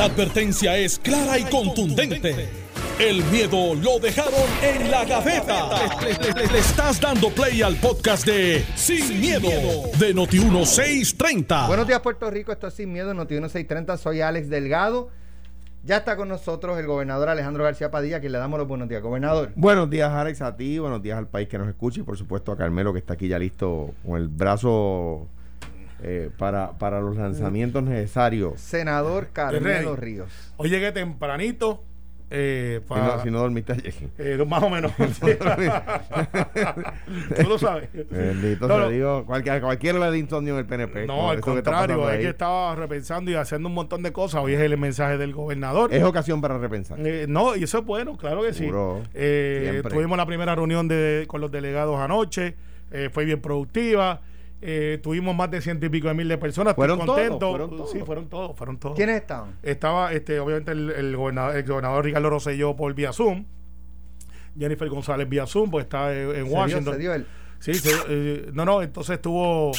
La advertencia es clara y contundente. El miedo lo dejaron en la gaveta. Le, le- le- le estás dando play al podcast de Sin, miedo, de Noti1630. Buenos días, Puerto Rico. Esto es Sin Miedo, Noti 1630. Soy Alex Delgado. Ya está con nosotros el gobernador Alejandro García Padilla, a quien le damos los buenos días. Gobernador. Buenos días, Alex, a ti, buenos días al país que nos escucha y por supuesto a Carmelo que está aquí ya listo con el brazo eh, para, para los lanzamientos necesarios. Senador Carmelo. Ríos. Hoy llegué tempranito. Eh, Si para, no, si no dormiste ayer. eh, más o menos. Tú lo sabes. Bendito No, te no. digo, cualquier, cualquiera le da insomnio en el PNP. No, al que contrario, es que estaba repensando y haciendo un montón de cosas. Hoy es el mensaje del gobernador. Es ocasión para repensar. Eh, no, y eso es bueno, claro que sí. Eh, tuvimos la primera reunión de, con los delegados anoche, eh, fue bien productiva. Eh, tuvimos más de ciento y pico de mil de personas. Estoy ¿Fueron todos? contento. ¿Fueron todos? Sí, fueron todos, fueron todos. ¿Quiénes estaban? Estaba, este, obviamente, el, el gobernador, el gobernador Ricardo Rosselló por vía Zoom. Jennifer González vía Zoom, pues está en, en Se dio, Washington. se dio él. Sí, sí, eh, no, no, entonces estuvo,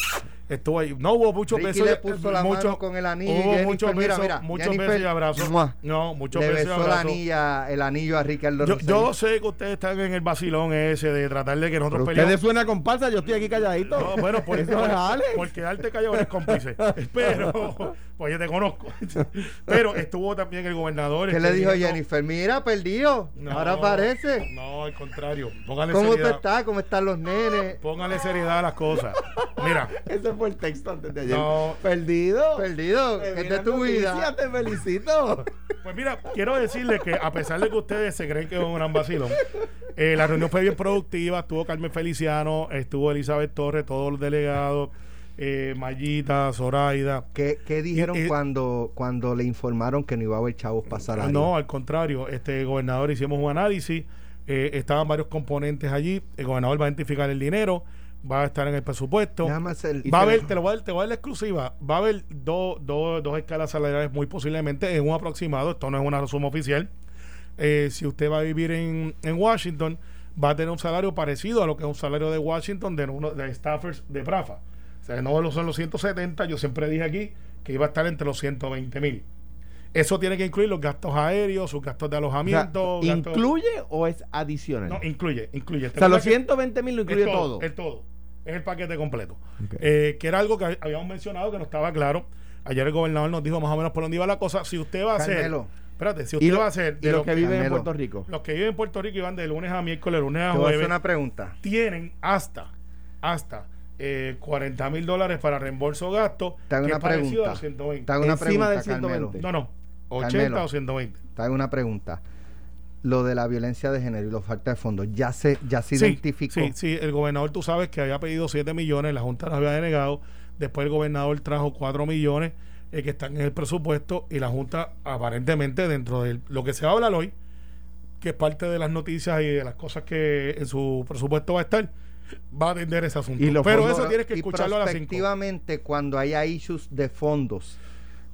estuvo ahí. No hubo muchos Ricky besos. le eh, puso la mucho- mano con el anillo y Hubo Jennifer, muchos mira, besos, mira, muchos Jennifer, besos y abrazos. ¡mua! No, muchos Le besos y besó la abrazos. anilla, el anillo a Ricardo Yo, yo sé que ustedes están en el vacilón ese de tratar de que Pero nosotros ustedes peleemos. suena comparsa, yo estoy aquí calladito. No, bueno, por, Eso por, es Alex. por quedarte callado eres cómplice. Pero, pues yo te conozco. Pero estuvo también el gobernador. ¿Qué este, le dijo diciendo- Jennifer? Mira, perdido. No, Ahora aparece. No, al contrario. Póngale ¿Cómo seriedad. está? ¿Cómo están los nenes? Póngale seriedad a las cosas. Mira, Ese fue el texto antes de ayer. No. Perdido. Perdido. Es de tu vida. Te felicito. Pues mira, quiero decirle que a pesar de que ustedes se creen que es un gran vacilón, eh, la reunión fue bien productiva, estuvo Carmen Feliciano, estuvo Elizabeth Torres, todos los delegados, eh, Mayita, Zoraida. ¿Qué, qué dijeron y- cuando, cuando le informaron que no iba a haber chavos para salario? No, al contrario, este gobernador hicimos un análisis, eh, estaban varios componentes allí, el gobernador va a identificar el dinero, va a estar en el presupuesto. Déjame hacer- Va a haber, te lo voy a dar, te voy a dar la exclusiva, va a haber dos, dos, dos escalas salariales muy posiblemente, es un aproximado, esto no es una suma oficial. Eh, si usted va a vivir en, en Washington, va a tener un salario parecido a lo que es un salario de Washington de uno de staffers de Prafa. O sea, no son los 170, yo siempre dije aquí que iba a estar entre los 120 mil. Eso tiene que incluir los gastos aéreos, sus gastos de O sea, alojamiento. gastos- ¿Incluye o es adicional? No, incluye, incluye. o sea, los Recuerda que- 120 mil lo es incluye todo. Es todo. Es el paquete completo. Eh, que era algo que habíamos mencionado que no estaba claro. Ayer el gobernador nos dijo más o menos por dónde iba la cosa. Si usted va a hacer. Espérate, si y usted lo- va a hacer. y de los lo que viven en. Puerto Rico. los que viven en Puerto Rico y van de lunes a miércoles, lunes a Te voy a hacer jueves, una pregunta. tienen hasta, hasta eh, 40 mil dólares para reembolso de gastos. Te hago que una es pregunta. a los 120. Te hago una Encima pregunta, del Carmelo. 120. No, no. 80 Carmelo. o 120. Te hago una pregunta. Lo de la violencia de género y la falta de fondos, ¿ya se, ya se Sí, identificó? Sí, sí, el gobernador, tú sabes que había pedido 7 millones, la Junta los había denegado. Después el gobernador trajo 4 millones eh, que están en el presupuesto y la Junta, aparentemente, dentro de lo que se va a hablar hoy, que es parte de las noticias y de las cosas que en su presupuesto va a estar, va a atender ese asunto. Y Pero eso tienes que escucharlo a las 5. prospectivamente, cuando haya issues de fondos,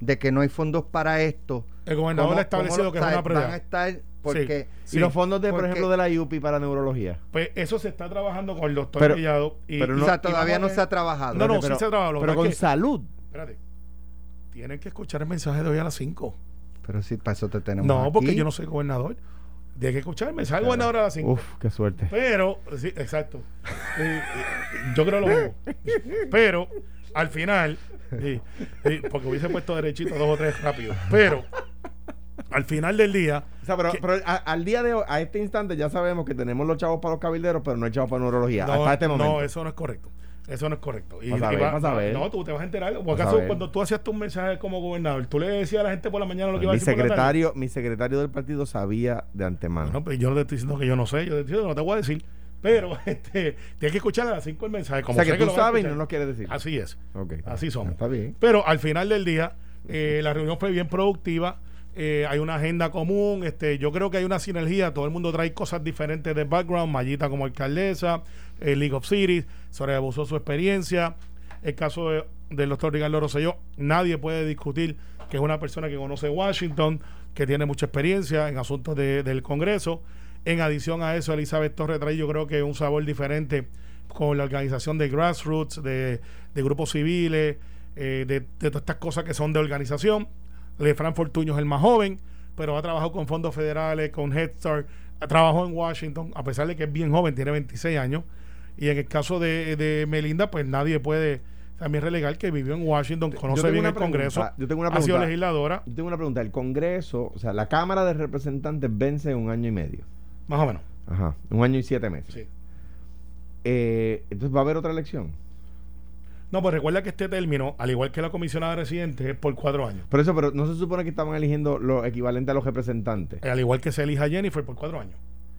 de que no hay fondos para esto, El gobernador ¿cómo- ha establecido que es Van a estar porque Sí. y los fondos de, por Porque- ejemplo, de la IUPI para neurología. Pues eso se está trabajando con el doctor Pero- Mellado. Y, pero o sea, todavía no se ha trabajado. No, no, pero, sí se trabaja. Lo que Pero con es que- salud. Espérate. Tienen que escuchar el mensaje de hoy a las 5. Pero sí, para eso te tenemos No, porque yo no soy gobernador. Tiene que escuchar el mensaje del gobernador a las 5. Uf, qué suerte. Pero, sí, exacto. Eh, eh, yo creo lo mismo. Pero, al final, sí, sí, porque hubiese puesto derechito dos o tres rápido. Pero, al final del día, O sea, pero, que- pero a- al día de hoy, a este instante, ya sabemos que tenemos los chavos para los cabilderos, pero no hay chavos para neurología. no, hasta este momento. no, eso no es correcto. Eso no es correcto. Y, Vas a y va- a ver. No, tú te vas a enterar. ¿O acaso cuando tú hacías tu mensaje como gobernador, tú le decías a la gente por la mañana lo que iba a decir por la tarde? secretario, mi secretario del partido sabía de antemano. No, pues yo no te estoy diciendo que yo no sé, yo te estoy diciendo que no te voy a decir. Pero este, tienes que escuchar a las 5 el mensaje. o Como sea sé que tú sabes y no nos quieres decir. Así es. Ok. Así somos. Está bien. Pero al final del día, eh, la reunión fue bien productiva. eh, hay una agenda común. Este, yo creo que hay una sinergia. Todo el mundo trae cosas diferentes de background. Mayita como alcaldesa, eh, League of Cities, sobre abusó su experiencia. El caso de- del doctor Ricardo Rosselló, nadie puede discutir que es una persona que conoce Washington, que tiene mucha experiencia en asuntos de- del Congreso. En adición a eso, Elizabeth Torres trae yo creo que un sabor diferente con la organización de grassroots, de, de grupos civiles, eh, de, de todas estas cosas que son de organización. Lefran Fortuño es el más joven, pero ha trabajado con fondos federales, con Head Start, trabajó en Washington, a pesar de que es bien joven, tiene 26 años. Y en el caso de, de Melinda, pues nadie puede también relegar que vivió en Washington, conoce bien el Congreso, yo tengo una ha sido pregunta. legisladora, Yo tengo una pregunta. El Congreso, o sea, la Cámara de Representantes vence en un año y medio. más o menos. Ajá. Un año y siete meses. Sí. Eh, entonces va a haber otra elección. No, pues recuerda que este término, al igual que la comisionada residente, es por cuatro años. Por eso, pero no se supone que estaban eligiendo lo equivalente a los representantes. Al igual que se elija Jennifer por cuatro años.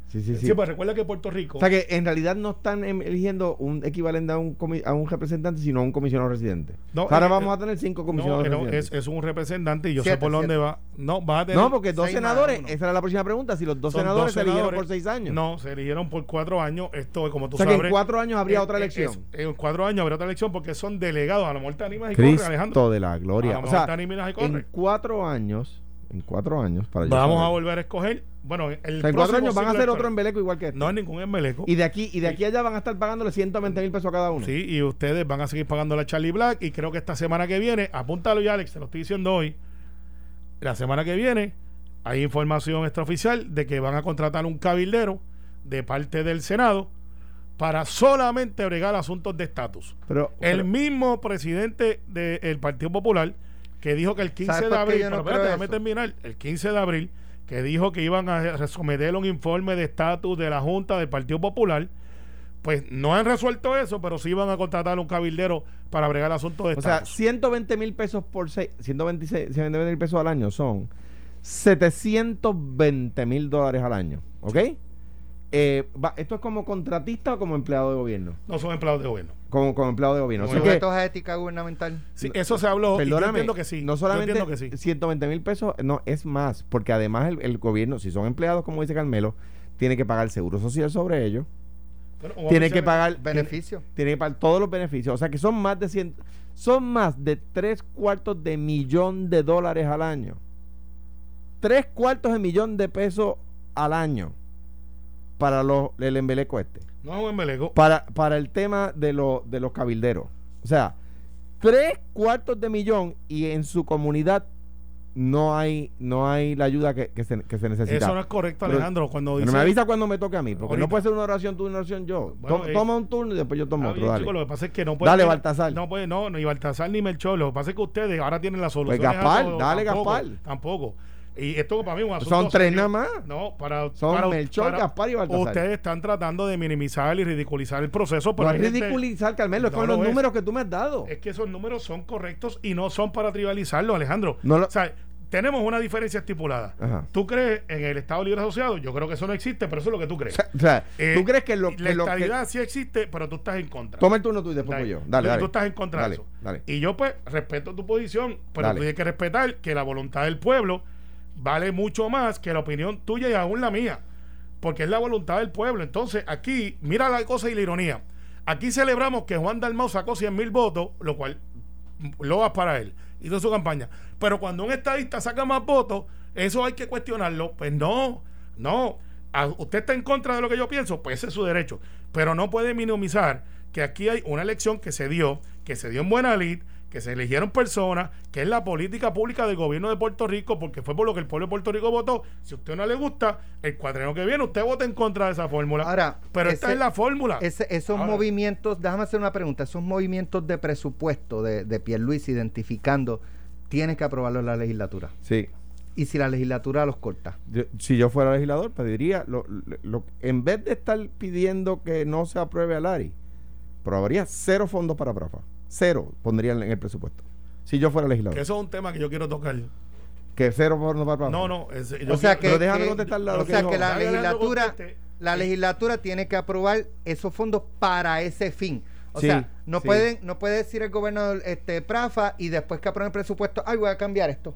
Sí, sí, Sí, sí. pues recuerda que Puerto Rico. O sea que en realidad no están em- eligiendo un equivalente a un, comi- a un representante, sino a un comisionado residente. No, ahora eh, vamos eh, a tener cinco comisionados no, residentes. es, es un representante y yo sé Siete, por dónde va. No, va a tener. no, porque dos senadores, esa era la próxima pregunta, si los dos senadores dos se eligieron por seis años. No, se eligieron por cuatro años. Esto, como tú o sea que sabes. en cuatro años habría eh, otra elección. es- en cuatro años habría otra elección porque son delegados. A lo mejor te animas y corres, Alejandro. Cristo de la A gloria. lo O mejor sea, te animas y en corres. cuatro años, en cuatro años, para Vamos a volver a escoger. Bueno, el O sea, en cuatro años van a hacer otro embeleco igual que este. No hay ningún embeleco. Y de aquí, y de aquí allá van a estar pagándole 120 mil pesos a cada uno. Sí, y ustedes van a seguir pagando la Charlie Black. Y creo que esta semana que viene, apúntalo ya, Alex, te lo estoy diciendo hoy. La semana que viene hay información extraoficial de que van a contratar un cabildero de parte del Senado para solamente bregar asuntos de estatus. Pero, El pero- mismo presidente del Partido Popular que dijo que el 15 ¿Sabes de abril, pero espérate, déjame terminar, el 15 de abril, que dijo que iban a someter un informe de estatus de la Junta del Partido Popular, pues no han resuelto eso, pero sí van a contratar un cabildero para bregar asuntos de o sea, estatus. 120 mil pesos por seis, 126, 120 mil pesos al año son 720 mil dólares al año. ¿Ok? Eh, va- ¿Esto es como contratista o como empleado de gobierno? no son empleados de gobierno. Como, como empleado de gobierno. Sujetos a ética gubernamental. Sí, eso se habló y yo perdóname, entiendo que sí. no yo solamente entiendo que sí. 120 mil pesos, no, es más, porque además el, el gobierno, si son empleados, como dice Carmelo, tiene que pagar seguro social sobre ellos, Bueno, tiene que pagar Beneficio. tiene que pagar todos los beneficios. O sea que son más de 100, son más de tres cuartos de millón de dólares al año. Tres cuartos de millón de pesos al año para los, el embeleco este. No es un embeleco. Para, para el tema de, lo- de los cabilderos. O sea, tres cuartos de millón y en su comunidad no hay, no hay la ayuda que, que se, que se necesita. Eso no es correcto, Pero- Alejandro. Cuando Pero dice, me avisa cuando me toque a mí, porque Ahorita. no puede ser una oración tú y una oración yo. Bueno, To- eh, toma un turno y después yo tomo otro. bien, Dale. chico, lo que pasa es que no puede. Dale, Baltasar. No puede, no, ni Baltasar ni Melchor. Lo que pasa es que ustedes ahora tienen la solución. Pues Gaspar, dale, Gaspar. Tampoco. Y esto para mí es un asunto. Son tres serio. nada más. No, para. Son para- Melchor, para- Gaspar y Baltasar. Ustedes están tratando de minimizar y ridiculizar el proceso. Pero No es gente- ridiculizar, Carmelo, es No con lo los es. números que tú me has dado. Es que esos números son correctos y no son para trivializarlo, Alejandro. No lo- O sea, tenemos una diferencia estipulada. Ajá. ¿Tú crees en el Estado Libre Asociado? Yo creo que eso no existe, pero eso es lo que tú crees. O sea, Eh, ¿tú crees que lo la que- estabilidad sí existe, pero tú estás en contra. Toma el turno tú y después Dale. yo. Dale, dale. Tú estás en contra Dale, de eso. dale. Y yo, pues, respeto tu posición, pero tú tienes que respetar que la voluntad del pueblo vale mucho más que la opinión tuya y aún la mía. Porque es la voluntad del pueblo. Entonces, aquí, mira la cosa y la ironía. Aquí celebramos que Juan Dalmau sacó 100 mil votos, lo cual lo va para él. Hizo su campaña. Pero cuando un estadista saca más votos, eso hay que cuestionarlo. Pues no, no. A- usted está en contra de lo que yo pienso, pues ese es su derecho. Pero no puede minimizar que aquí hay una elección que se dio, que se dio en buena lid, que se eligieron personas, que es la política pública del gobierno de Puerto Rico, porque fue por lo que el pueblo de Puerto Rico votó. Si a usted no le gusta, el cuadreno que viene, usted vota en contra de esa fórmula. Ahora, pero esta es la fórmula. Ese- esos Ahora. movimientos, déjame hacer una pregunta, esos movimientos de presupuesto de, de Pierluisi identificando, tiene que aprobarlo la legislatura. Sí. Y si la legislatura los corta. Yo- si yo fuera legislador, pediría, lo, lo- en vez de estar pidiendo que no se apruebe a Lari, aprobaría cero fondos para Prafa. Cero pondría en el presupuesto. Si yo fuera legislador. Que eso es un tema que yo quiero tocar. Que cero fondos para Prafa. No, no. es- yo o sea quiero- que, pero déjame que- contestar la- o que sea que la legislatura, conteste. la legislatura tiene que aprobar esos fondos para ese fin. O Sí, sea, no sí. pueden, no puede decir el gobernador este Prafa y después que aprueben el presupuesto, ay voy a cambiar esto.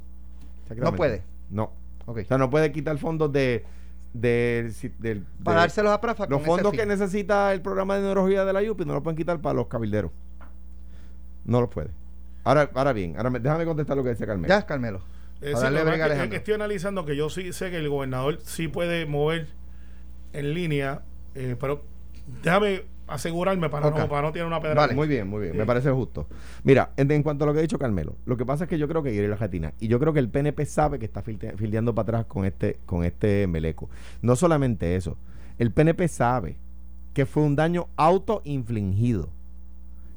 No puede. No. O sea, no puede quitar fondos de, del- Para dárselos a Prafa los con fondos ese que necesita el programa de neurología de la UPI no los pueden quitar para los cabilderos. No los puede. Ahora, ahora bien, ahora me- déjame contestar lo que decía Carmen. Ya, Carmelo. Eh, sí, darle lo que es que- Alejandro. Estoy analizando que yo sí sé que el gobernador sí puede mover en línea, eh, pero déjame asegurarme para, no, para no tener una pedra. Vale. Muy bien, muy bien, Sí. me parece justo. Mira, en, en cuanto a lo que ha dicho Carmelo, lo que pasa es que yo creo que ir a la Argentina y yo creo que el PNP sabe que está fildeando para atrás con este, con este meleco. No solamente eso, el PNP sabe que fue un daño autoinfligido,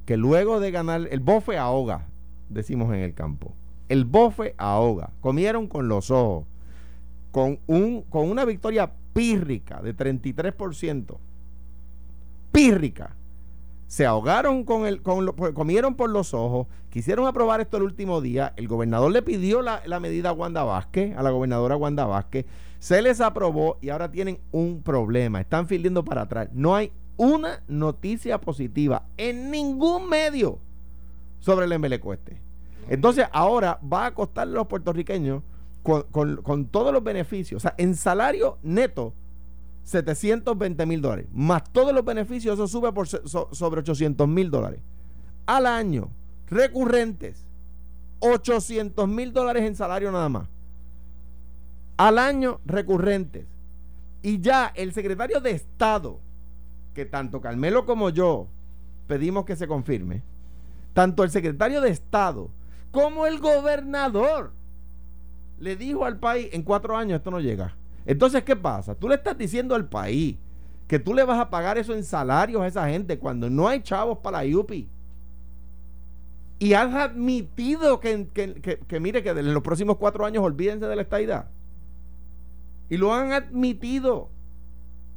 que luego de ganar, el bofe ahoga, decimos en el campo. El bofe ahoga. Comieron con los ojos. Con, un, con una victoria pírrica de 33%. Pírrica se ahogaron con el, con pues, comieron por los ojos, quisieron aprobar esto el último día, el gobernador le pidió la, la medida a Wanda Vázquez, a la gobernadora Wanda Vázquez, se les aprobó y ahora tienen un problema, están fildiendo para atrás. No hay una noticia positiva en ningún medio sobre el embeleco este. Entonces ahora va a costarle a los puertorriqueños con, con- todos los beneficios, o sea, en salario neto, 720 mil dólares, más todos los beneficios, eso sube por so- so- sobre 800 mil dólares. Al año, recurrentes, 800 mil dólares en salario nada más. Al año, recurrentes. Y ya el secretario de Estado, que tanto Carmelo como yo pedimos que se confirme, tanto el secretario de Estado como el gobernador le dijo al país, en cuatro años esto no llega. Entonces, ¿qué pasa? Tú le estás diciendo al país que tú le vas a pagar eso en salarios a esa gente cuando no hay chavos para la IUPI. Y has admitido que, que- que- que mire que en los próximos cuatro años olvídense de la estadidad. Y lo han admitido.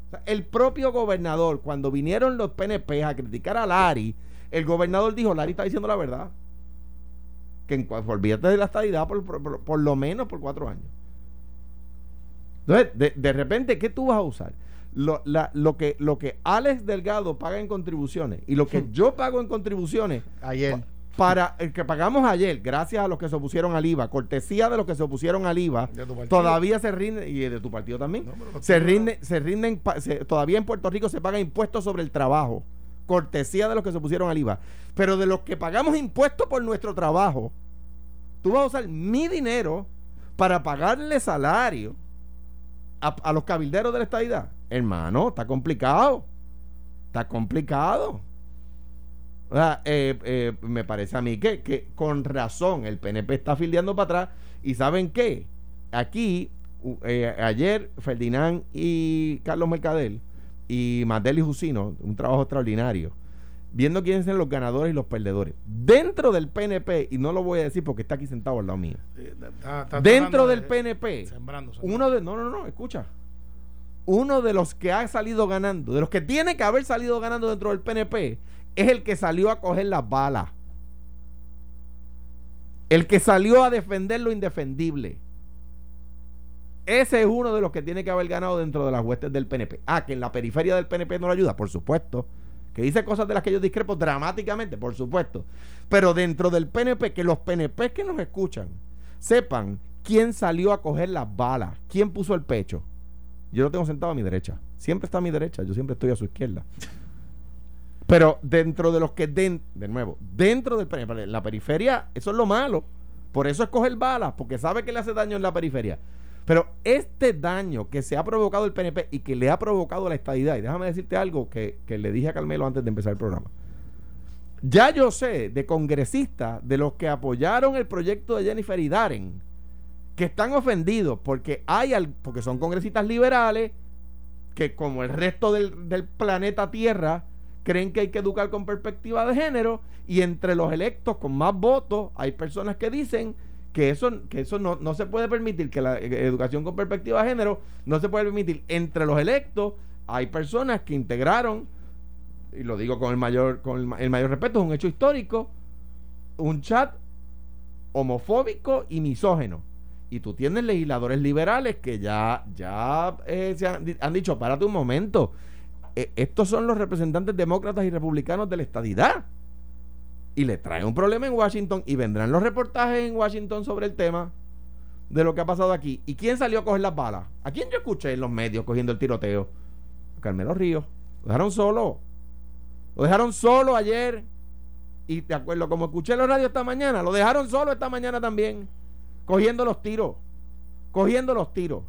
O sea, el propio gobernador, cuando vinieron los PNP a criticar a Lari, el gobernador dijo, Lari está diciendo la verdad. Que en, olvídate de la estadidad por, por- por- por lo menos por cuatro años. Entonces, de, de repente, ¿qué tú vas a usar? Lo, la- lo, que, lo que Alex Delgado paga en contribuciones y lo que yo pago en contribuciones Ayer. Para el que pagamos ayer, gracias a los que se opusieron al IVA, cortesía de los que se opusieron al IVA, todavía se rinde, y de tu partido también, No, se tuyos no. rinde, se rinden, todavía en Puerto Rico se paga impuestos sobre el trabajo, cortesía de los que se opusieron al IVA. Pero de los que pagamos impuestos por nuestro trabajo, tú vas a usar mi dinero para pagarle salario a, a los cabilderos de la estadidad. Hermano, está complicado. Está complicado. Eh, eh, me parece a mí que, que con razón el PNP está fildeando para atrás. ¿Y saben qué? Aquí, eh, ayer, Ferdinand y Carlos Mercadel y Mandel y Jusino, un trabajo extraordinario, viendo quiénes son los ganadores y los perdedores. Dentro del PNP, y no lo voy a decir porque está aquí sentado al lado mío. Está- está Dentro del de- PNP, Sembrando, sembrando. uno de. No, no, no, escucha. Uno de los que ha salido ganando, de los que tiene que haber salido ganando dentro del PNP, es el que salió a coger las balas. El que salió a defender lo indefendible. Ese es uno de los que tiene que haber ganado dentro de las huestes del PNP. Ah, que en la periferia del PNP no le ayuda, por supuesto. Que dice cosas de las que yo discrepo dramáticamente, por supuesto. Pero dentro del PNP, que los PNP que nos escuchan sepan quién salió a coger las balas, quién puso el pecho. Yo lo tengo sentado a mi derecha. Siempre está a mi derecha, yo siempre estoy a su izquierda. Pero dentro de los que, den, de nuevo, dentro PNP, la periferia, eso es lo malo. Por eso es coger balas, porque sabe que le hace daño en la periferia. Pero este daño que se ha provocado el PNP y que le ha provocado la estadidad, y déjame decirte algo que, que le dije a Carmelo antes de empezar el programa. Ya yo sé de congresistas, de los que apoyaron el proyecto de Jennifer y Darren, que están ofendidos porque hay al- porque son congresistas liberales que como el resto del, del planeta Tierra creen que hay que educar con perspectiva de género y entre los electos con más votos hay personas que dicen que eso, que eso no, no se puede permitir, que la eh, educación con perspectiva de género no se puede permitir. Entre los electos hay personas que integraron, y lo digo con el mayor, con el, ma- el mayor respeto, es un hecho histórico, un chat homofóbico y misógeno. Y tú tienes legisladores liberales que ya, ya eh, se han, han dicho, párate un momento, eh, estos son los representantes demócratas y republicanos de la estadidad. Y le traen un problema en Washington y vendrán los reportajes en Washington sobre el tema de lo que ha pasado aquí. ¿Y quién salió a coger las balas? ¿A quién yo escuché en los medios cogiendo el tiroteo? Carmelo Ríos. Lo dejaron solo. Lo dejaron solo ayer. Y te acuerdo, como escuché en la radio esta mañana, lo dejaron solo esta mañana también. Cogiendo los tiros. Cogiendo los tiros.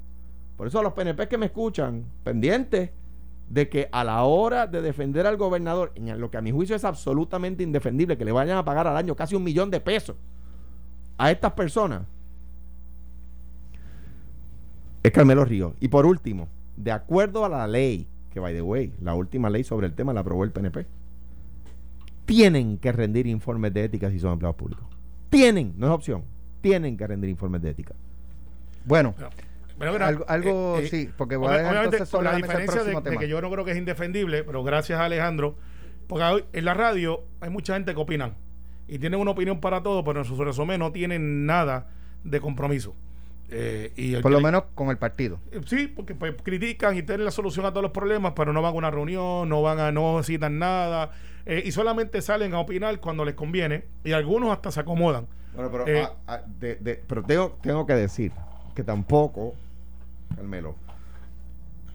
Por eso a los PNP que me escuchan, pendientes, de que a la hora de defender al gobernador, en lo que a mi juicio es absolutamente indefendible, que le vayan a pagar al año casi un millón de pesos a estas personas, es Carmelo Ríos. Y por último, de acuerdo a la ley, que by the way, la última ley sobre el tema la aprobó el PNP, tienen que rendir informes de ética si son empleados públicos. Tienen, no es opción, tienen que rendir informes de ética. Bueno, Pero, algo, algo eh, eh, sí, porque voy a obvi- dejar obviamente, entonces con sobre la la mesa el diferencia de, que yo no creo que es indefendible, pero gracias a Alejandro, porque hoy en la radio hay mucha gente que opinan y tienen una opinión para todo, pero en su resumen no tienen nada de compromiso. Eh, y Por lo menos con el partido. eh, Sí, porque pues, critican y tienen la solución a todos los problemas, pero no van a una reunión, no van a, no citan nada, eh, y solamente salen a opinar cuando les conviene, y algunos hasta se acomodan. Bueno, pero, Eh, ah, ah, de- de- pero tengo, tengo que decir que tampoco, Carmelo,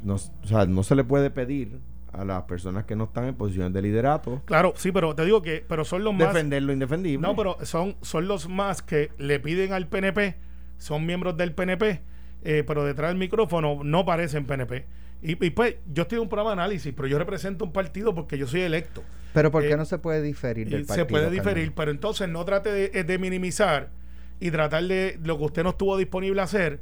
no, o sea, no se le puede pedir a las personas que no están en posiciones de liderato Claro, sí, pero te digo que, pero son los más. defender lo indefendible. No, pero son, son los más que le piden al PNP, son miembros del PNP, eh, pero detrás del micrófono no parecen PNP. Y, y pues yo estoy en un programa de análisis, pero yo represento un partido porque yo soy electo. Pero ¿por qué Eh, no se puede diferir del partido? se puede diferir, pero entonces no trate de, de minimizar y tratar de lo que usted no estuvo disponible a hacer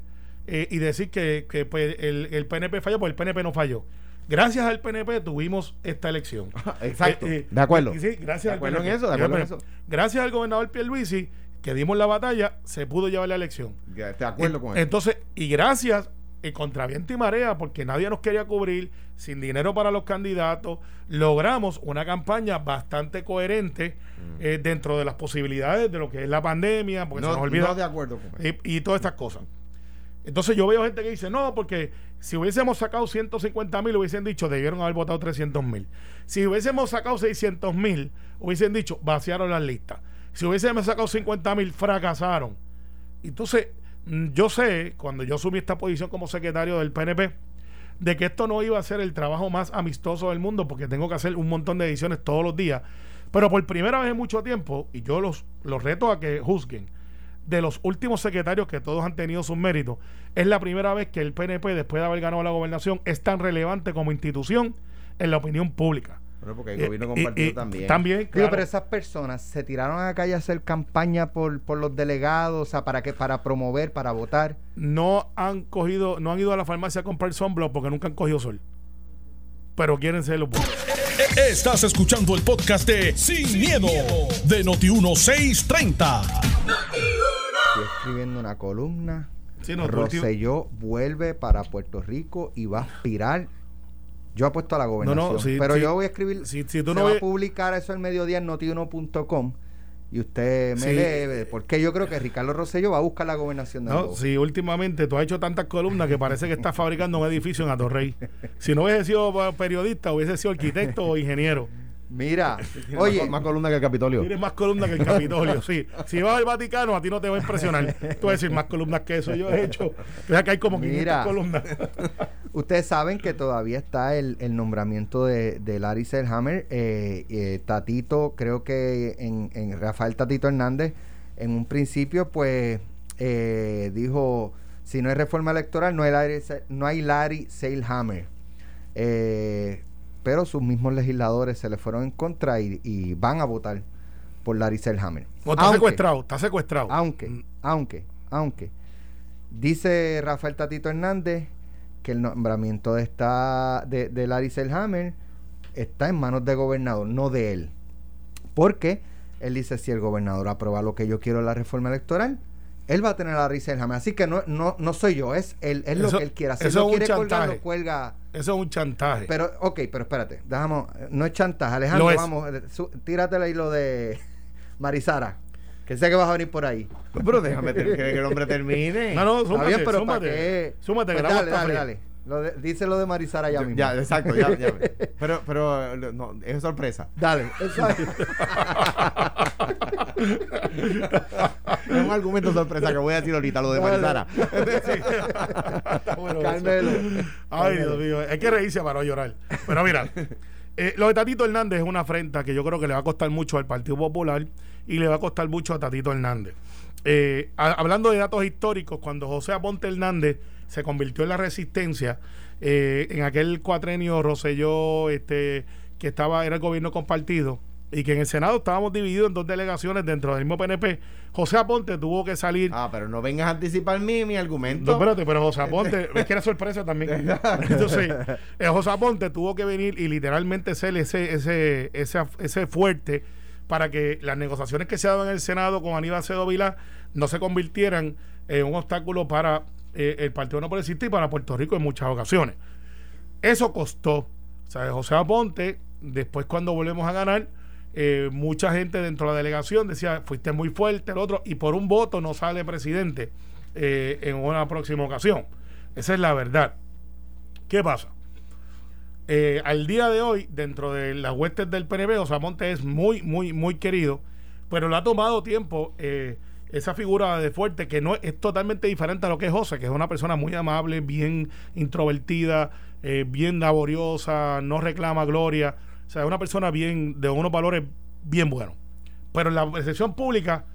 eh, y decir que, que, pues, el, el PNP falló, pues el PNP no falló. Gracias al PNP tuvimos esta elección. Exacto. Eh, eh, de acuerdo. sí, gracias De al acuerdo en eso, de acuerdo en Gracias- eso. Gracias al gobernador Pierluisi, que dimos la batalla, se pudo llevar la elección. Ya, De acuerdo con eso. Entonces, y gracias, y contra viento y marea, porque nadie nos quería cubrir, sin dinero para los candidatos, logramos una campaña bastante coherente eh, dentro de las posibilidades de lo que es la pandemia, porque no, se nos olvida. no de acuerdo con eso. y, y todas estas cosas. Entonces yo veo gente que dice, no, porque si hubiésemos sacado 150 mil, hubiesen dicho, debieron haber votado 300 mil. Si hubiésemos sacado 600 mil, hubiesen dicho, vaciaron las listas. Si hubiésemos sacado 50 mil, fracasaron. Entonces, mm, yo sé, cuando yo asumí esta posición como secretario del PNP, de que esto no iba a ser el trabajo más amistoso del mundo, porque tengo que hacer un montón de ediciones todos los días. Pero por primera vez en mucho tiempo, y yo los, los reto a que juzguen, de los últimos secretarios que todos han tenido sus méritos, es la primera vez que el PNP, después de haber ganado la gobernación, es tan relevante como institución en la opinión pública. Bueno, porque el Eh, gobierno y- compartido y- también. También, Digo, pero esas personas se tiraron a la calle a hacer campaña por, por los delegados, o sea, para que para promover, para votar. no han cogido, no han ido a la farmacia a comprar sunblock porque nunca han cogido sol. Pero quieren ser los buenos. Estás escuchando el podcast de Sin, miedo, de Noti1630. Estoy escribiendo una columna. Sí, no, Rosselló vuelve para Puerto Rico y va a aspirar. Yo apuesto a la gobernación. pero yo voy a escribir. Si- si tú no va ves- a publicar eso el mediodía en notiuno.com y usted me Sí. lee. Porque yo creo que Ricardo Rosselló va a buscar la gobernación de No, sí, últimamente tú has hecho tantas columnas que parece que estás fabricando un edificio en Atorrey. Si no hubiese sido eh, periodista, hubiese sido arquitecto o ingeniero. Mira, Tiene oye, más, más columna que el Capitolio. Tienes más columnas que el Capitolio, sí. Si vas al Vaticano, a ti no te va a impresionar. Tú vas a decir más columnas que eso yo he hecho. O sea que hay como 500 Mira. columnas. Ustedes saben que todavía está el, el nombramiento de, de Larry Selhammer. Eh, eh, Tatito, creo que en, en Rafael Tatito Hernández, en un principio, pues eh, dijo: si no hay reforma electoral, no hay Larry, no hay Larry Selhammer. Eh, pero sus mismos legisladores se le fueron en contra y, y van a votar por Larry Selhammer. Está Aunque- secuestrado, está secuestrado. aunque, Mm, aunque, aunque, dice Rafael Tatito Hernández que el nombramiento de, esta, de, de Larry Selhammer está en manos del gobernador, no de él. Porque él dice, si el gobernador aprueba lo que yo quiero en la reforma electoral, él va a tener a Larry Selhammer. Así que no, no, no soy yo, es, él, es lo que él quiera. Si eso él es lo un quiere colgar, chantaje. lo cuelga. Eso es un chantaje. Pero, ok, pero espérate, dejamos, no es chantaje. Alejandro, es. vamos, su- tíratela ahí lo de Marisara, que sé que vas a venir por ahí. Pero déjame que, que el hombre termine. no, no, súmate, bien, pero súmate. ¿para qué? Súmate, que Pues dale, dale, dale. Lo de- dice lo de Marisara ya mismo. Ya, exacto, ya, ya. Pero, pero no, es sorpresa. Dale. exacto. Es un argumento sorpresa que voy a decir ahorita, lo de. Marisara. Eso. Carmelo. Ay, Dios mío, hay que reírse para no llorar. Pero mira, eh, lo de Tatito Hernández es una afrenta que yo creo que le va a costar mucho al Partido Popular y le va a costar mucho a Tatito Hernández. eh, hablando de datos históricos, cuando José Aponte Hernández se convirtió en la resistencia, eh, en aquel cuatrenio Roselló, este, que estaba, era el gobierno compartido, y que en el Senado estábamos divididos en dos delegaciones dentro del mismo PNP, José Aponte tuvo que salir. Ah, pero no vengas a anticipar mi, mi argumento. No, espérate, pero José Aponte, es que era sorpresa también. Entonces, eh, José Aponte tuvo que venir y literalmente ser ese, ese, ese, ese fuerte para que las negociaciones que se daban en el Senado con Aníbal Cedo Vila no se convirtieran en un obstáculo para eh, el Partido No Progresista y para Puerto Rico en muchas ocasiones. Eso costó. O sea, José Aponte, después cuando volvemos a ganar, eh, mucha gente dentro de la delegación decía, fuiste muy fuerte, el otro, y por un voto no sale presidente eh, en una próxima ocasión. Esa es la verdad. ¿Qué pasa? Eh, al día de hoy, dentro de las huestes del PNB, Osamonte es muy, muy, muy querido, pero le ha tomado tiempo esa figura de fuerte que no es totalmente diferente a lo que es José, que es una persona muy amable, bien introvertida, bien laboriosa, no reclama gloria sea, es una persona bien, de unos valores bien buenos. Pero en la percepción pública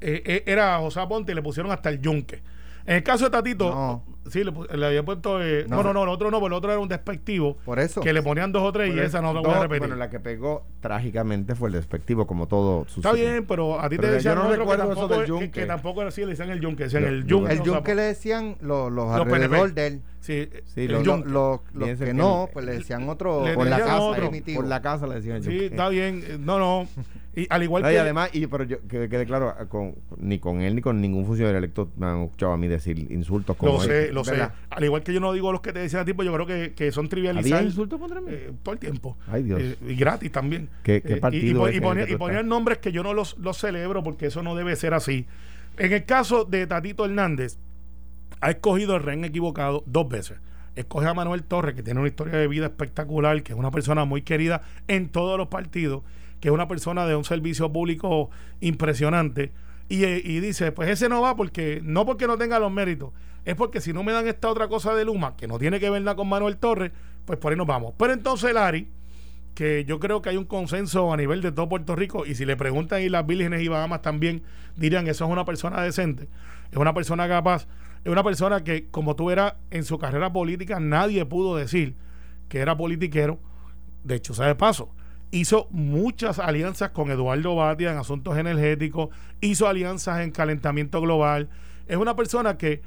eh, eh, era José Aponte y le pusieron hasta el yunque. En el caso de Tatito, sí, le, había puesto. Eh, no, no, no, el otro no, pero el otro era un despectivo. Por eso. Que le ponían dos o tres y esa no la voy a repetir. Bueno, la que pegó trágicamente fue el despectivo, como todo Está bien, pero a ti te decían no recuerdo que, eso del yunque. Que, tampoco era así, le decían el yunque. Decían el yunque. El yunque le decían los, los, alrededor de él. Sí, sí los, los, que no, pues le decían otro. por la casa. Por la casa le decían. Sí, está bien. No, no. Y al igual que. Y además, y, pero yo, que quede claro, con, ni con él ni con ningún funcionario electo me han escuchado a mí decir insultos como. Lo sé, lo sé. Al igual que yo no digo los que te decían a ti, pues yo creo que, que son trivializados. ¿Había insultos contra mí? Eh, todo el tiempo. Ay, Dios. Eh, y gratis también. ¿Qué, qué partido y, y, ponían nombres que yo no los, los celebro porque eso no debe ser así. En el caso de Tatito Hernández, ha escogido el rehén equivocado dos veces. Escoge a Manuel Torres, que tiene una historia de vida espectacular, que es una persona muy querida en todos los partidos que es una persona de un servicio público impresionante, y, y, dice, pues ese no va porque, no porque no tenga los méritos, es porque si no me dan esta otra cosa de Luma, que no tiene que ver nada con Manuel Torres, pues por ahí nos vamos. Pero entonces Lari, que yo creo que hay un consenso a nivel de todo Puerto Rico, y si le preguntan y las vírgenes y Bahamas también dirían, eso es una persona decente, es una persona capaz, es una persona que, como tú eras en su carrera política, nadie pudo decir que era politiquero, de hecho, sabe paso hizo muchas alianzas con Eduardo Batia en asuntos energéticos, hizo alianzas en calentamiento global. Es una persona que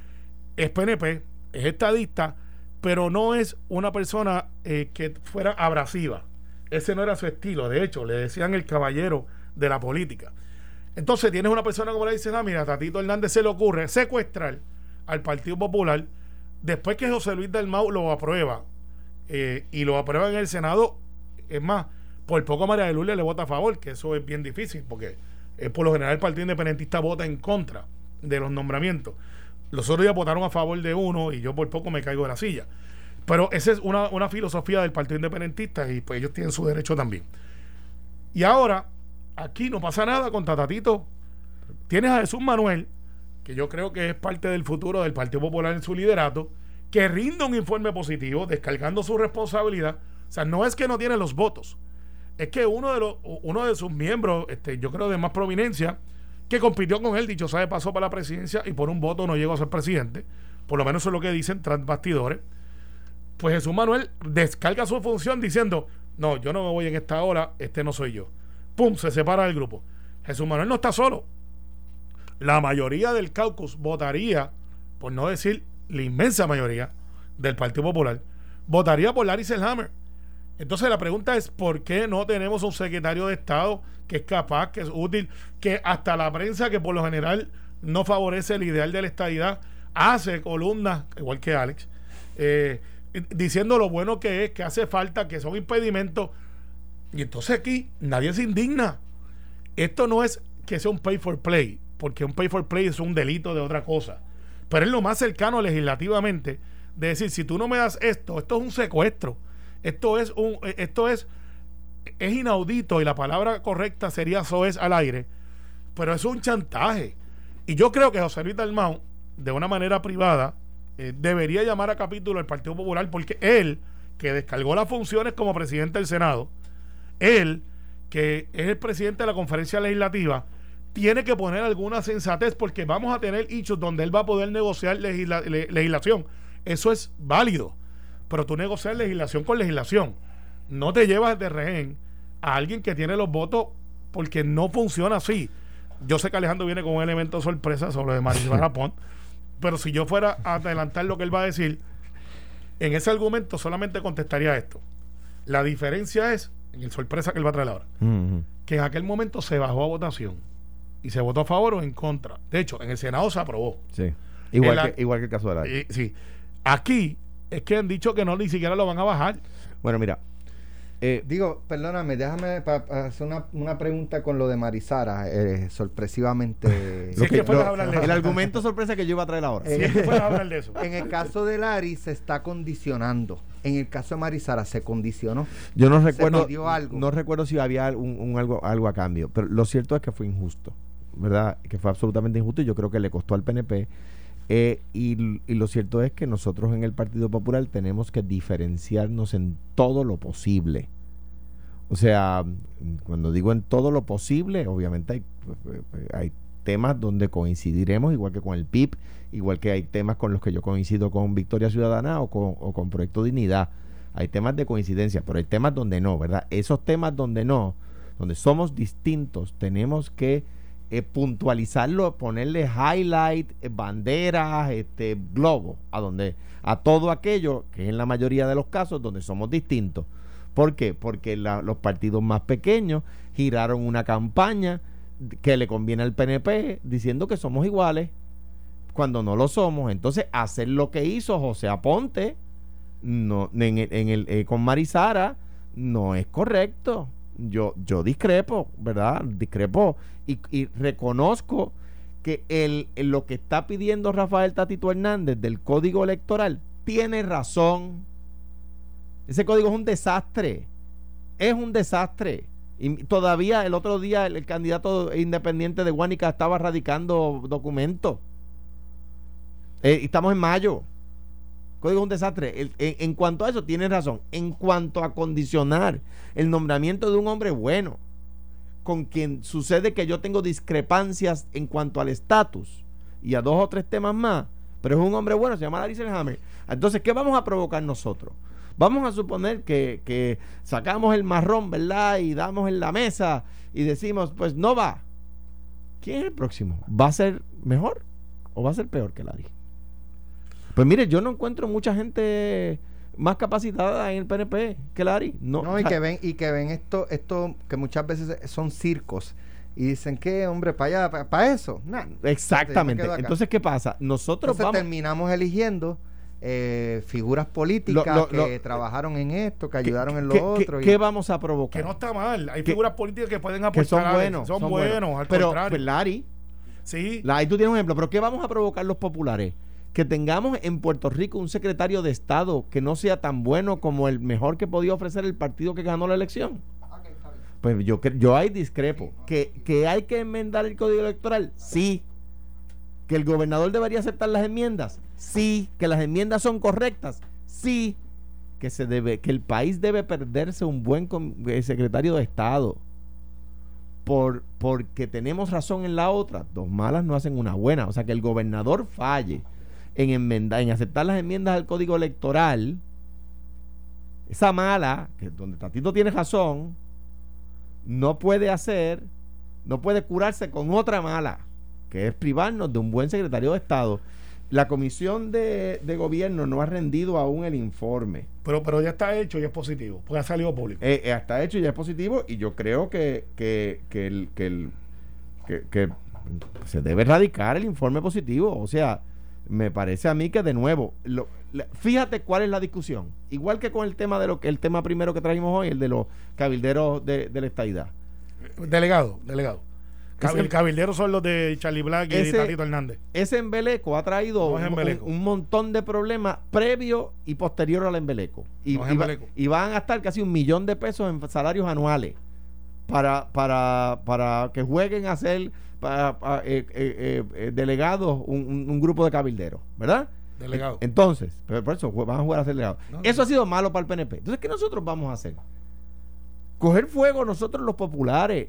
es PNP, es estadista, pero no es una persona eh, que fuera abrasiva. Ese no era su estilo. De hecho, le decían el caballero de la política. Entonces tienes una persona como le dice, ah, mira, Tatito Hernández se le ocurre secuestrar al Partido Popular después que José Luis del Mau lo aprueba eh, y lo aprueba en el Senado. Es más, por poco María de Lourdes le vota a favor, que eso es bien difícil, porque eh, por lo general el Partido Independentista vota en contra de los nombramientos. Los otros días votaron a favor de uno y yo por poco me caigo de la silla. Pero esa es una, una filosofía del Partido Independentista y pues ellos tienen su derecho también. Y ahora, aquí no pasa nada con Tatatito. Tienes a Jesús Manuel, que yo creo que es parte del futuro del Partido Popular en su liderato, que rinde un informe positivo, descargando su responsabilidad. O sea, no es que no tiene los votos, es que uno de los uno de sus miembros, este, yo creo de más prominencia, que compitió con él, dicho sabe, pasó para la presidencia y por un voto no llegó a ser presidente, por lo menos eso es lo que dicen tras bastidores, pues Jesús Manuel descarga su función diciendo, no, yo no me voy en esta hora, este no soy yo. ¡Pum! Se separa del grupo. Jesús Manuel no está solo. La mayoría del caucus votaría, por no decir la inmensa mayoría del Partido Popular, votaría por Larry Selhammer entonces la pregunta es, ¿por qué no tenemos un secretario de Estado que es capaz, que es útil, que hasta la prensa, que por lo general no favorece el ideal de la estadidad, hace columnas, igual que Alex, eh, diciendo lo bueno que es, que hace falta, que son impedimentos. Y entonces aquí nadie se indigna. Esto no es que sea un pay for play, porque un pay for play es un delito de otra cosa. Pero es lo más cercano legislativamente de decir, si tú no me das esto, esto es un secuestro esto es un, eh, esto es, es inaudito y la palabra correcta sería soez al aire, pero es un chantaje. Y yo creo que José Luis Dalmau, de una manera privada, eh, debería llamar a capítulo el Partido Popular porque él, que descargó las funciones como presidente del Senado, él, que es el presidente de la conferencia legislativa, tiene que poner alguna sensatez porque vamos a tener hechos donde él va a poder negociar legislación. Eso es válido. Pero tú negocias legislación con legislación. No te llevas de rehén a alguien que tiene los votos porque no funciona así. Yo sé que Alejandro viene con un elemento de sorpresa sobre lo de Marisol Japón, pero si yo fuera a adelantar lo que él va a decir, en ese argumento solamente contestaría esto. La diferencia es, en el sorpresa que él va a traer ahora, que en aquel momento se bajó a votación y se votó a favor o en contra. De hecho, en el Senado se aprobó. Sí. Igual, que, igual que el caso de la. sí. Aquí es que han dicho que no, ni siquiera lo van a bajar. Bueno, mira, eh, Digo, perdóname, déjame hacer una, pregunta con lo de Marisara, eh, sorpresivamente. el argumento sorpresa que yo iba a traer ahora. En, hablar de eso. en el caso de Lari se está condicionando. En el caso de Marisara se condicionó. Yo no recuerdo. No recuerdo si había un, algo, algo a cambio, pero lo cierto es que fue injusto, ¿verdad? Que fue absolutamente injusto y yo creo que le costó al PNP. Eh, y, y, lo cierto es que nosotros en el Partido Popular tenemos que diferenciarnos en todo lo posible. O sea, cuando digo en todo lo posible, obviamente hay, hay temas donde coincidiremos, igual que con el PIB, igual que hay temas con los que yo coincido con Victoria Ciudadana o con, o con Proyecto Dignidad. Hay temas de coincidencia, pero hay temas donde no, ¿verdad? Esos temas donde no, donde somos distintos, tenemos que eh, puntualizarlo, ponerle highlight, eh, banderas, este, globo, a donde, a todo aquello que en la mayoría de los casos donde somos distintos. ¿Por qué? Porque los partidos más pequeños giraron una campaña que le conviene al PNP diciendo que somos iguales cuando no lo somos. Entonces, hacer lo que hizo José Aponte no, en, el, eh, con Marisara no es correcto. Yo, yo discrepo, ¿verdad? Discrepo y, reconozco que el, lo que está pidiendo Rafael Tatito Hernández del código electoral tiene razón ese código es un desastre. Es un desastre. Y todavía el otro día el, candidato independiente de Guánica estaba radicando documentos. Eh, estamos en mayo. Código es un desastre. en, cuanto a eso, tiene razón. En cuanto a condicionar el nombramiento de un hombre bueno, con quien sucede que yo tengo discrepancias en cuanto al estatus y a dos o tres temas más, pero es un hombre bueno, se llama Larry Hammer. Entonces, ¿qué vamos a provocar nosotros? Vamos a suponer que, sacamos el marrón, ¿verdad? Y damos en la mesa y decimos, pues no va. ¿Quién es el próximo? ¿Va a ser mejor o va a ser peor que Larry? Pues mire, yo no encuentro mucha gente más capacitada en el PNP que Larry. No, no y que ven, y que ven esto, esto que muchas veces son circos. Y dicen que, hombre, para allá, para, eso. Exactamente. Entonces, ¿qué pasa? Nosotros Entonces, terminamos eligiendo eh, figuras políticas que trabajaron en esto, que ayudaron en lo otro. ¿Qué vamos a provocar? Que no está mal. Hay figuras políticas que pueden aportar. Que son buenos. Son, buenos, al pero, contrario. Pues, Lari. Sí. Ahí tú tienes un ejemplo. Pero ¿qué vamos a provocar los populares? Que tengamos en Puerto Rico un secretario de Estado que no sea tan bueno como el mejor que podía ofrecer el partido que ganó la elección. Pues yo, yo ahí discrepo. ¿Que, ¿Que hay que enmendar el código electoral? Sí. ¿Que el gobernador debería aceptar las enmiendas? Sí. ¿Que las enmiendas son correctas? Sí. Que, se debe, que el país debe perderse un buen eh, secretario de Estado. Por, porque tenemos razón en la otra. Dos malas no hacen una buena. O sea, que el gobernador falle en, enmendar, en aceptar las enmiendas al código electoral. Esa mala, que donde Tatito tiene razón, no puede hacer, no puede curarse con otra mala que es privarnos de un buen secretario de Estado. La comisión de, gobierno no ha rendido aún el informe. Pero, pero ya está hecho y es positivo, porque ha salido público. Eh, eh, está hecho y ya es positivo y yo creo que, que, que, el, que, el, que, se debe erradicar el informe positivo. O sea, me parece a mí que de nuevo, fíjate cuál es la discusión. Igual que con el tema de lo que el tema primero que trajimos hoy, el de los cabilderos de, de la estadidad. Delegado, delegado el cabildero son los de Charlie Black y Tatito Hernández. Ese embeleco ha traído un, montón de problemas previo y posterior al embeleco. Y, y, van a gastar casi un millón de pesos en salarios anuales para, para, para que jueguen a ser eh, eh, eh, delegados un, grupo de cabilderos, ¿verdad? Delegados. Entonces, por eso van a jugar a ser delegados. eso ha sido malo para el PNP. Entonces, ¿qué nosotros vamos a hacer? Coger fuego nosotros los populares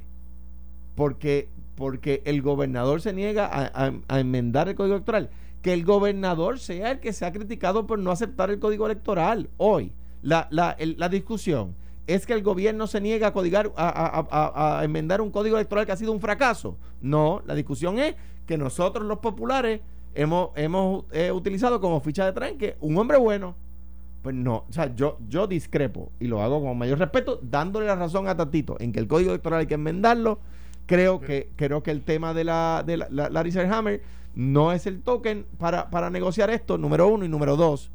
porque porque el gobernador se niega a, a enmendar el código electoral, que el gobernador sea el que se ha criticado por no aceptar el código electoral hoy. La, la, el- la discusión es que el gobierno se niega a, codigar, a, a- a- a enmendar un código electoral que ha sido un fracaso. No, la discusión es que nosotros los populares hemos, hemos eh, utilizado como ficha de tranque un hombre bueno. Pues no, o sea, yo, yo discrepo y lo hago con mayor respeto, dándole la razón a Tatito en que el código electoral hay que enmendarlo. Creo que, creo que el tema de la, de la, la- Larry no es el token para, para negociar esto, número uno y número dos.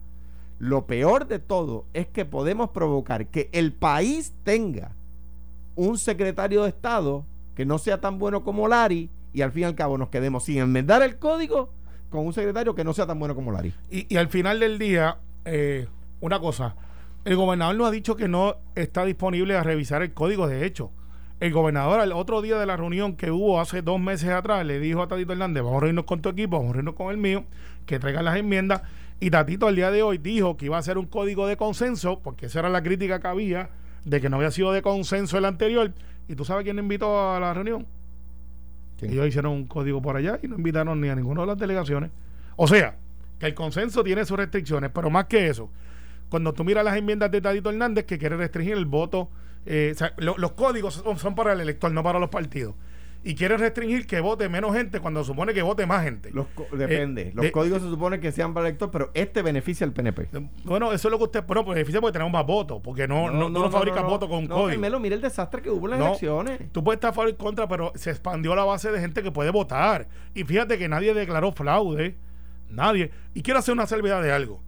Lo peor de todo es que podemos provocar que el país tenga un secretario de Estado que no sea tan bueno como Larry y al fin y al cabo nos quedemos sin enmendar el código con un secretario que no sea tan bueno como Larry. Y, al final del día, eh, una cosa, el gobernador no ha dicho que no está disponible a revisar el código, de hecho. El gobernador al otro día de la reunión que hubo hace dos meses atrás le dijo a Tatito Hernández, vamos a reunirnos con tu equipo, vamos a reunirnos con el mío, que traigan las enmiendas. Y Tatito al día de hoy dijo que iba a hacer un código de consenso, porque esa era la crítica que había de que no había sido de consenso el anterior. ¿Y tú sabes quién invitó a la reunión? ¿Quién? Ellos hicieron un código por allá y no invitaron ni a ninguna de las delegaciones. O sea, que el consenso tiene sus restricciones, pero más que eso, cuando tú miras las enmiendas de Tadito Hernández que quiere restringir el voto, eh, o sea, lo- los códigos son, son para el elector, no para los partidos. Y quiere restringir que vote menos gente cuando supone que vote más gente. Los co- depende. Eh, los de- códigos se supone que sean para el elector, pero este beneficia al PNP. Bueno, eso es lo que usted. Bueno, pues beneficia porque tenemos más votos, porque no, no, tú no, fabricas votos con no, código. Carmelo, mira el desastre que hubo en las No. elecciones. Tú puedes estar a favor y contra, pero se expandió la base de gente que puede votar. Y fíjate que nadie declaró fraude. Nadie. Y quiero hacer una salvedad de algo.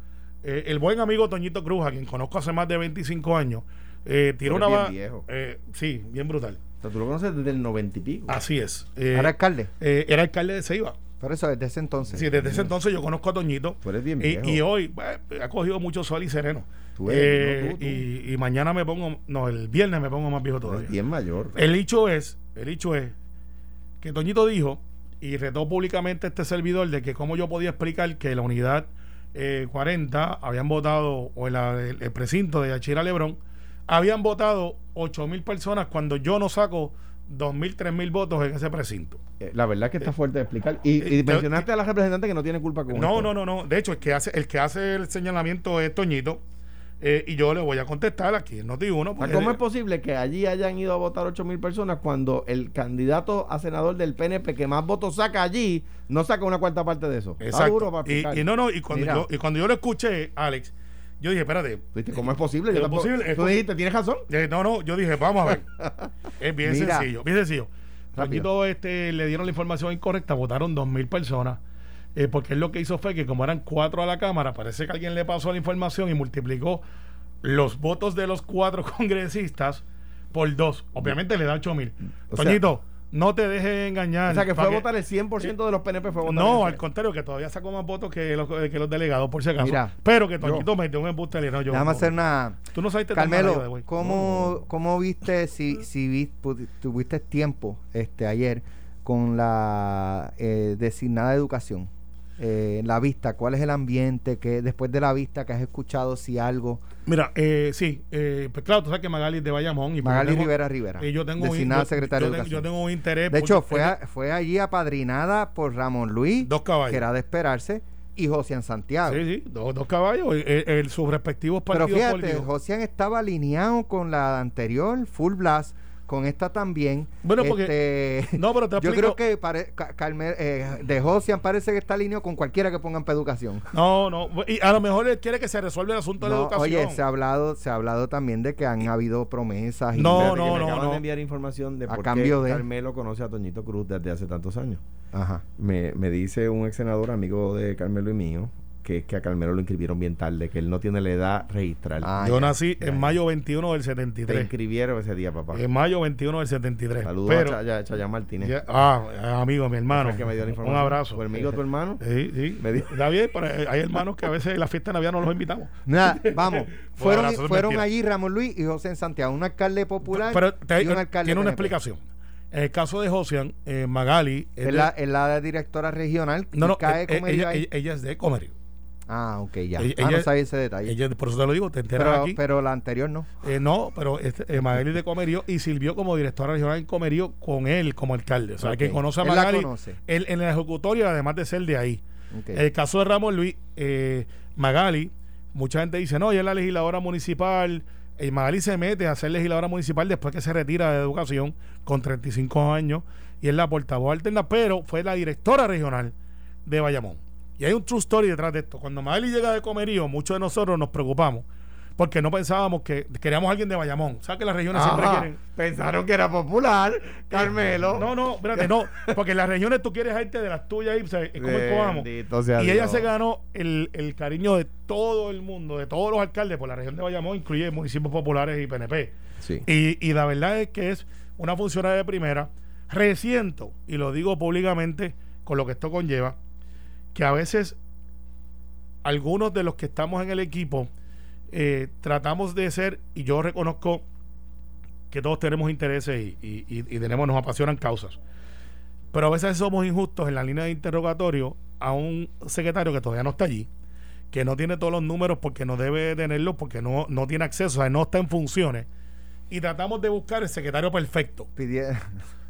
Eh, el buen amigo Toñito Cruz, a quien conozco hace más de 25 años, eh, tiró una. bien viejo. eh, sí, bien brutal. Sea, tú lo conoces desde el noventa y pico. Así es. Eh, Ahora alcalde. eh, era alcalde de Ceiba. Por eso, desde ese entonces. Sí, desde ese entonces yo conozco a Toñito. Tú eres bien Y, viejo. y hoy bueno, ha cogido mucho sol y sereno. Tú eres, Eh, no tú, tú. Y, y mañana me pongo, no, el viernes me pongo más viejo Tú eres todavía. bien mayor. El hecho es, el hecho es que Toñito dijo y retó públicamente este servidor de que cómo yo podía explicar que la unidad eh, 40 habían votado, o el, el precinto de Achira Lebrón, habían votado 8 mil personas cuando yo no saco 2 mil, 3 mil votos en ese precinto. Eh, La verdad es que está fuerte de explicar. Y, y eh, mencionaste a la representante que no tiene culpa con No, esto. no, no, no. De hecho, el que hace, el que hace el señalamiento es Toñito. eh, y yo le voy a contestar aquí en Noti 1. O sea, ¿Cómo es posible que allí hayan ido a votar 8 mil personas cuando el candidato a senador del PNP que más votos saca allí no saca una cuarta parte de eso? Está duro para Y, no, no, y cuando, Mira. yo, y cuando yo lo escuché, Alex, yo dije, espérate, ¿Cómo es posible? Yo ¿Es tampoco- posible? Es Tú dijiste, ¿tienes razón? Eh, no, no, yo dije, vamos a ver. es bien Mira. sencillo, bien sencillo. Rápido. Toñito, este, le dieron la información incorrecta, votaron dos mil personas. eh, porque él lo que hizo fue que como eran cuatro a la Cámara, parece que alguien le pasó la información y multiplicó los votos de los cuatro congresistas por dos. Obviamente le da ocho mil. O sea- Toñito, no te dejes engañar. O sea, que fue a votar el 100% de los PNP fue a votar No, al contrario, que todavía sacó más votos que los, que los delegados, por si acaso. Mira, Pero que Toñito metió un embuste. No, yo, Déjame hacer una. Tú no sabiste tan Carmelo. ¿cómo, ¿cómo viste, si, si vi- pu- tuviste tiempo este ayer con la eh, designada de educación? Eh, la vista, ¿cuál es el ambiente? que Después de la vista, que has escuchado si algo? Mira, eh, sí, eh, pues claro, tú sabes que Magali es de Bayamón. Y pues Magali tengo- Rivera Rivera, y yo tengo un- designada secretaria yo de tengo- educación. Yo tengo un interés. de hecho, fue, a- fue allí apadrinada por Ramón Luis, Dos caballos. que era de esperarse, y Josian Santiago. Sí, sí, dos, dos caballos, eh, eh, sus respectivos Pero partidos fíjate, políticos. Josian estaba alineado con la anterior, Full Blast, con esta también. Bueno, porque- Este, No, pero te yo creo que pare- Ca- Carmel- eh, de Josian parece que está alineado con cualquiera que pongan para educación. No, no, y a lo mejor él quiere que se resuelva el asunto de la educación. oye, se ha hablado, se ha hablado también de que han habido promesas. y- No, que no, me no, acaban no. de enviar información de A por cambio qué de- Carmelo conoce a Toñito Cruz desde hace tantos años. Ajá. Me, me dice un ex senador amigo de Carmelo y mío que es que a Carmelo lo inscribieron bien tarde, que él no tiene la edad registral. Ah, Yo ya, nací ya, en ya. mayo 21 del Te 73. inscribieron ese día, papá. En mayo 21 del 73. Saludos Pero, a Chaya, Chaya Martínez. ya- ah, amigo, mi hermano. Fue el que me dio la un abrazo. ¿Tu amigo, tu hermano? Sí, sí. Me dio- Está bien, pero hay hermanos que a veces en la fiesta de Navidad no los invitamos. Nada, vamos. fueron abrazo, fueron allí Ramón Luis y José en Santiago, un alcalde popular Pero te- y un alcalde tiene una PNP. explicación. En el caso de Josian, eh, Magali. es Es de- la, es la directora regional no, no, cae eh, eh, comería ella, ahí. ella- ella es de Comerío. Ah, ok, ya. Ella- ah, no ella- sabía ese detalle. Ella, por eso te lo digo, te enteras pero, aquí. pero la anterior no. Eh, no, pero este, eh, Magali de Comerío y sirvió como directora regional en Comerío con él como alcalde. O sea, Ok. que conoce a Él la Magali. conoce. Él en el ejecutorio, además de ser de ahí. El caso de Ramón Luis, eh, Magali, mucha gente dice, no, ella es la legisladora municipal. Y Magali se mete a ser legisladora municipal después que se retira de educación con 35 años y es la portavoz alterna, pero fue la directora regional de Bayamón. Y hay un true story detrás de esto. Cuando Magali llega de Comerío, muchos de nosotros nos preocupamos porque no pensábamos que queríamos a alguien de Bayamón. ¿Sabes que las regiones siempre quieren? Pensaron que era popular, Carmelo. No, no, espérate, no. Porque en las regiones tú quieres gente de las tuyas y como el Y ella se ganó el, el cariño de todo el mundo, de todos los alcaldes por la región de Bayamón, incluye municipios populares y PNP. Sí. Y, y la verdad es que es una funcionaria de primera. Resiento, y lo digo públicamente con lo que esto conlleva, que a veces algunos de los que estamos en el equipo eh, tratamos de ser, y yo reconozco que todos tenemos intereses y, y- y- y tenemos, nos apasionan causas. Pero a veces somos injustos en la línea de interrogatorio a un secretario que todavía no está allí, que no tiene todos los números porque no debe tenerlos, porque no, no tiene acceso, o sea, no está en funciones. Y tratamos de buscar el secretario perfecto.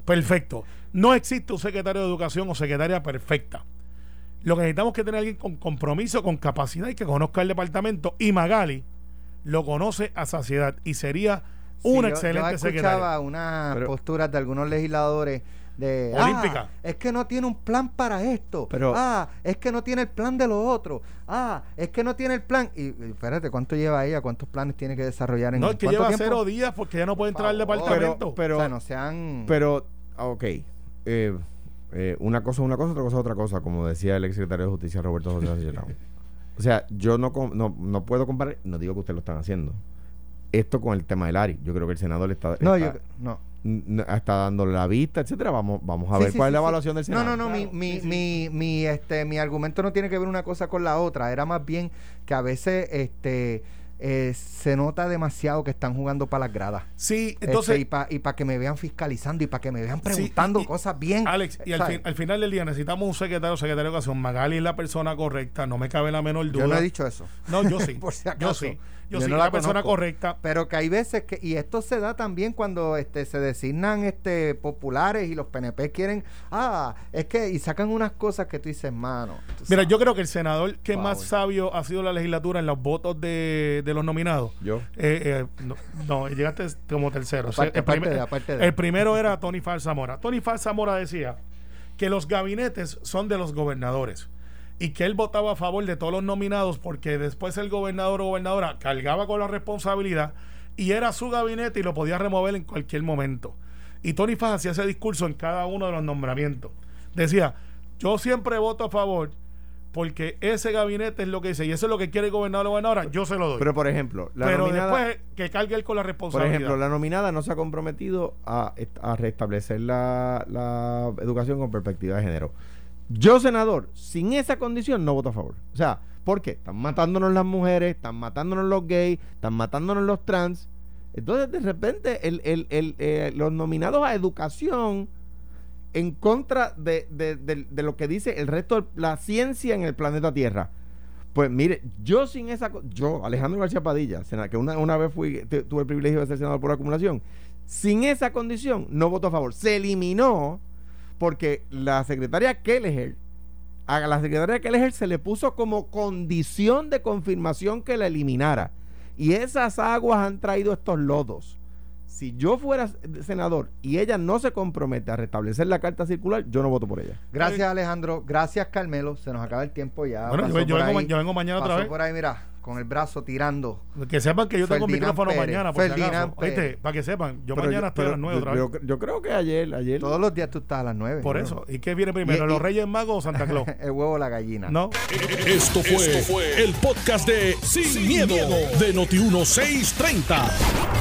Perfecto. No existe un secretario de educación o secretaria perfecta. Lo que necesitamos es que tener alguien con compromiso, con capacidad y que conozca el departamento. Y Magali lo conoce a saciedad y sería Sí, una yo- excelente yo secretaria. escuchaba unas Pero- posturas de algunos legisladores de Olímpica. "Ah, es que no tiene un plan para esto Pero- ah es que no tiene el plan de lo otro ah es que no tiene el plan y, y espérate cuánto lleva ella cuántos planes tiene que desarrollar en No, es que lleva tiempo? cero días porque ya no puede entrar al departamento. Pero- o sea no sean Pero, ok. eh, eh, una cosa es una cosa, otra cosa es otra cosa, como decía el exsecretario de Justicia Roberto José Acevedo. O sea, yo no, no, no puedo comparar, no digo que ustedes lo están haciendo, esto con el tema del ARI. Yo creo que el Senado le está, no está, yo no n- está dándole la vista, etcétera. Vamos, vamos a Sí, ver sí, cuál sí, es la evaluación del Senado. No, no, no, mi, Claro, mi, mi, mi, este, mi argumento no tiene que ver una cosa con la otra. Era más bien que a veces este, eh, se nota demasiado que están jugando para las gradas. sí, Este, entonces, y para y pa que me vean fiscalizando y para que me vean preguntando y- cosas bien. Alex, y al, al final del día necesitamos un secretario o secretaria de educación. Magali es la persona correcta, no me cabe la menor duda. Yo no he dicho eso. No, yo sí. Por si Yo acaso. sí. Yo, sí, no es la la persona conozco. correcta. Pero que hay veces que, y esto se da también cuando este se designan este populares y los PNP quieren, ah, es que, y sacan unas cosas que tú dices, mano. tú Mira, sabes". yo creo que el senador que Wow. más sabio ha sido la legislatura en los votos de, de los nominados. Yo. eh, eh, no, no, llegaste como tercero. O sea, Aparte- el, primer- de- aparte de- el primero era Tony Fal Zamora. Tony Fal Zamora decía que los gabinetes son de los gobernadores y que él votaba a favor de todos los nominados porque después el gobernador o gobernadora cargaba con la responsabilidad y era su gabinete y lo podía remover en cualquier momento. Y Tony Faz hacía ese discurso en cada uno de los nombramientos. Decía, yo siempre voto a favor porque ese gabinete es lo que dice y eso es lo que quiere el gobernador o gobernadora, yo se lo doy. Pero, por ejemplo, la Pero nominada, después que cargue él con la por responsabilidad. ejemplo, la nominada no se ha comprometido a, a restablecer la, la educación con perspectiva de género. Yo, senador, sin esa condición no voto a favor. O sea, ¿por qué? Están matándonos las mujeres, están matándonos los gays, están matándonos los trans. Entonces, de repente, el, el- el, eh, los nominados a educación en contra de, de- de- lo que dice el resto de la ciencia en el planeta Tierra. Pues mire, yo sin esa... Yo, Alejandro García Padilla, sena- que una, una vez fui, tuve el privilegio de ser senador por acumulación, sin esa condición no voto a favor. Se eliminó porque la secretaria Kelleher, a la secretaria Kelleher se le puso como condición de confirmación que la eliminara. Y esas aguas han traído estos lodos. Si yo fuera senador y ella no se compromete a restablecer la carta circular, yo no voto por ella. Gracias, Alejandro. Gracias, Carmelo. Se nos acaba el tiempo ya. bueno, yo, yo vengo, yo mañana otra vez. por ahí, mira, con el brazo tirando. Que sepan que yo tengo Ferdinand micrófono Pérez, mañana, por si Ferdinand acaso. Pérez. Oíste, para que sepan, yo Pero mañana estoy a las 9 otra yo, vez. yo creo que ayer, ayer Todos los días tú estás a las 9. Por eso. ¿Y qué viene primero, Y- los y- Reyes Magos o Santa Claus? el huevo o la gallina. no. Esto fue, el podcast de Sin, miedo, de Noti1630.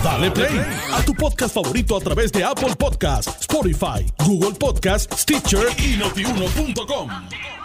Dale play a tu podcast favorito a través de Apple Podcasts, Spotify, Google Podcasts, Stitcher y notiuno.com.